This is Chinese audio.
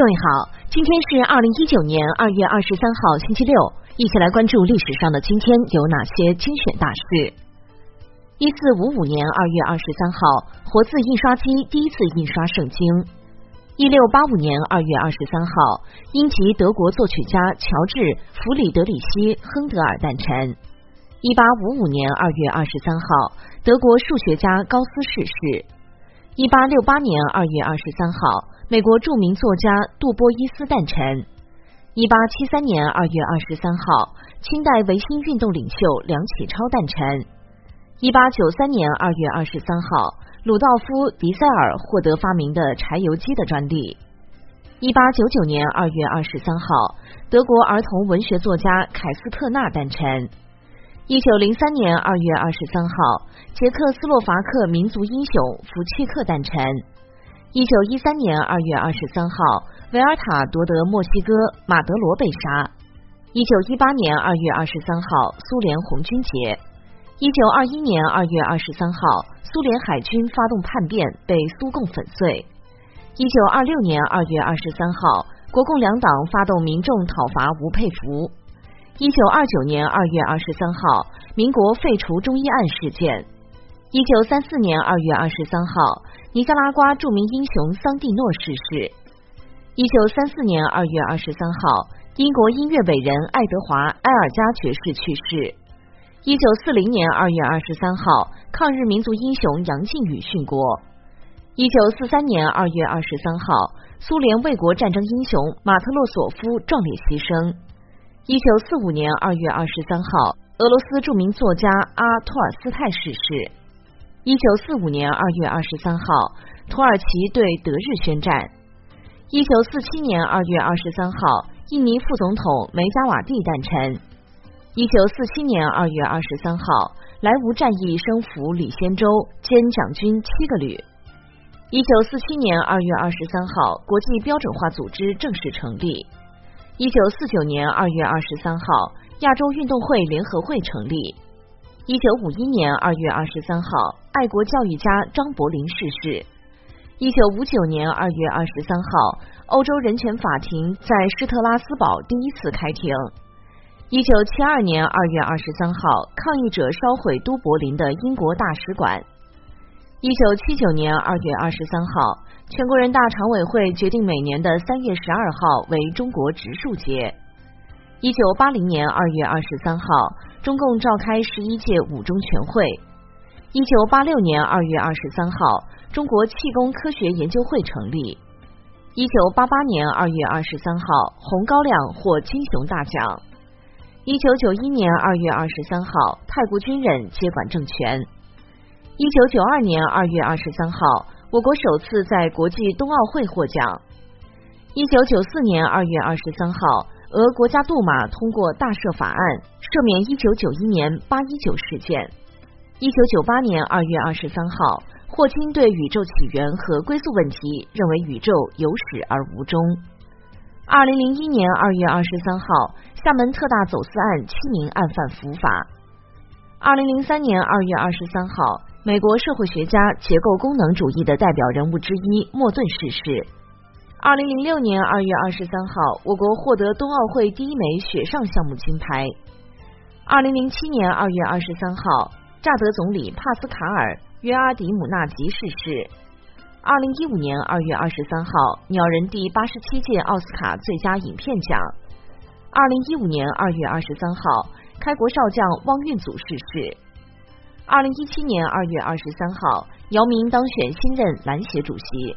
各位好，今天是二零一九年二月二十三号，星期六，一起来关注历史上的今天有哪些精选大事。一四五五年二月二十三号，活字印刷机第一次印刷圣经。一六八五年二月二十三号，英籍德国作曲家乔治·弗里德里希·亨德尔诞辰。一八五五年二月二十三号，德国数学家高斯逝世。一八六八年二月二十三号。美国著名作家杜波伊斯诞辰。一八七三年二月二十三号，清代维新运动领袖梁启超诞辰。一八九三年二月二十三号，鲁道夫·迪塞尔获得发明的柴油机的专利。一八九九年二月二十三号，德国儿童文学作家凯斯特纳诞辰。一九零三年二月二十三号，捷克斯洛伐克民族英雄福契克诞辰。一九一三年二月二十三号，维尔塔夺得墨西哥，马德罗被杀。一九一八年二月二十三号，苏联红军节。一九二一年二月二十三号，苏联海军发动叛变，被苏共粉碎。一九二六年二月二十三号，国共两党发动民众讨伐吴佩孚。一九二九年二月二十三号，民国废除中医案事件。一九三四年二月二十三号。尼加拉瓜著名英雄桑蒂诺逝世。一九三四年二月二十三号，英国音乐伟人爱德华·埃尔加爵士去世。一九四零年二月二十三号，抗日民族英雄杨靖宇殉国。一九四三年二月二十三号，苏联卫国战争英雄马特洛索夫壮烈牺牲。一九四五年二月二十三号，俄罗斯著名作家阿托尔斯泰逝世。一九四五年二月二十三号，土耳其对德日宣战。一九四七年二月二十三号，印尼副总统梅加瓦蒂诞辰。一九四七年二月二十三号，莱芜战役升俘李先洲兼蒋军七个旅。一九四七年二月二十三号，国际标准化组织正式成立。一九四九年二月二十三号，亚洲运动会联合会成立。一九五一年二月二十三号，爱国教育家张伯苓逝世。一九五九年二月二十三号，欧洲人权法庭在施特拉斯堡第一次开庭。一九七二年二月二十三号，抗议者烧毁都柏林的英国大使馆。一九七九年二月二十三号，全国人大常委会决定每年的三月十二号为中国植树节。一九八零年二月二十三号。中共召开十一届五中全会。一九八六年二月二十三号，中国气功科学研究会成立。一九八八年二月二十三号，红高粱获金熊大奖。一九九一年二月二十三号，泰国军人接管政权。一九九二年二月二十三号，我国首次在国际冬奥会获奖。一九九四年二月二十三号。俄国家杜马通过大赦法案，赦免一九九一年八一九事件。一九九八年二月二十三号，霍金对宇宙起源和归宿问题认为宇宙有始而无终。二零零一年二月二十三号，厦门特大走私案七名案犯伏法。二零零三年二月二十三号，美国社会学家、结构功能主义的代表人物之一莫顿逝世。二零零六年二月二十三号，我国获得冬奥会第一枚雪上项目金牌。二零零七年二月二十三号，乍得总理帕斯卡尔·约阿迪姆纳吉逝世。二零一五年二月二十三号，鸟人第八十七届奥斯卡最佳影片奖。二零一五年二月二十三号，开国少将汪运祖逝世。二零一七年二月二十三号，姚明当选新任篮协主席。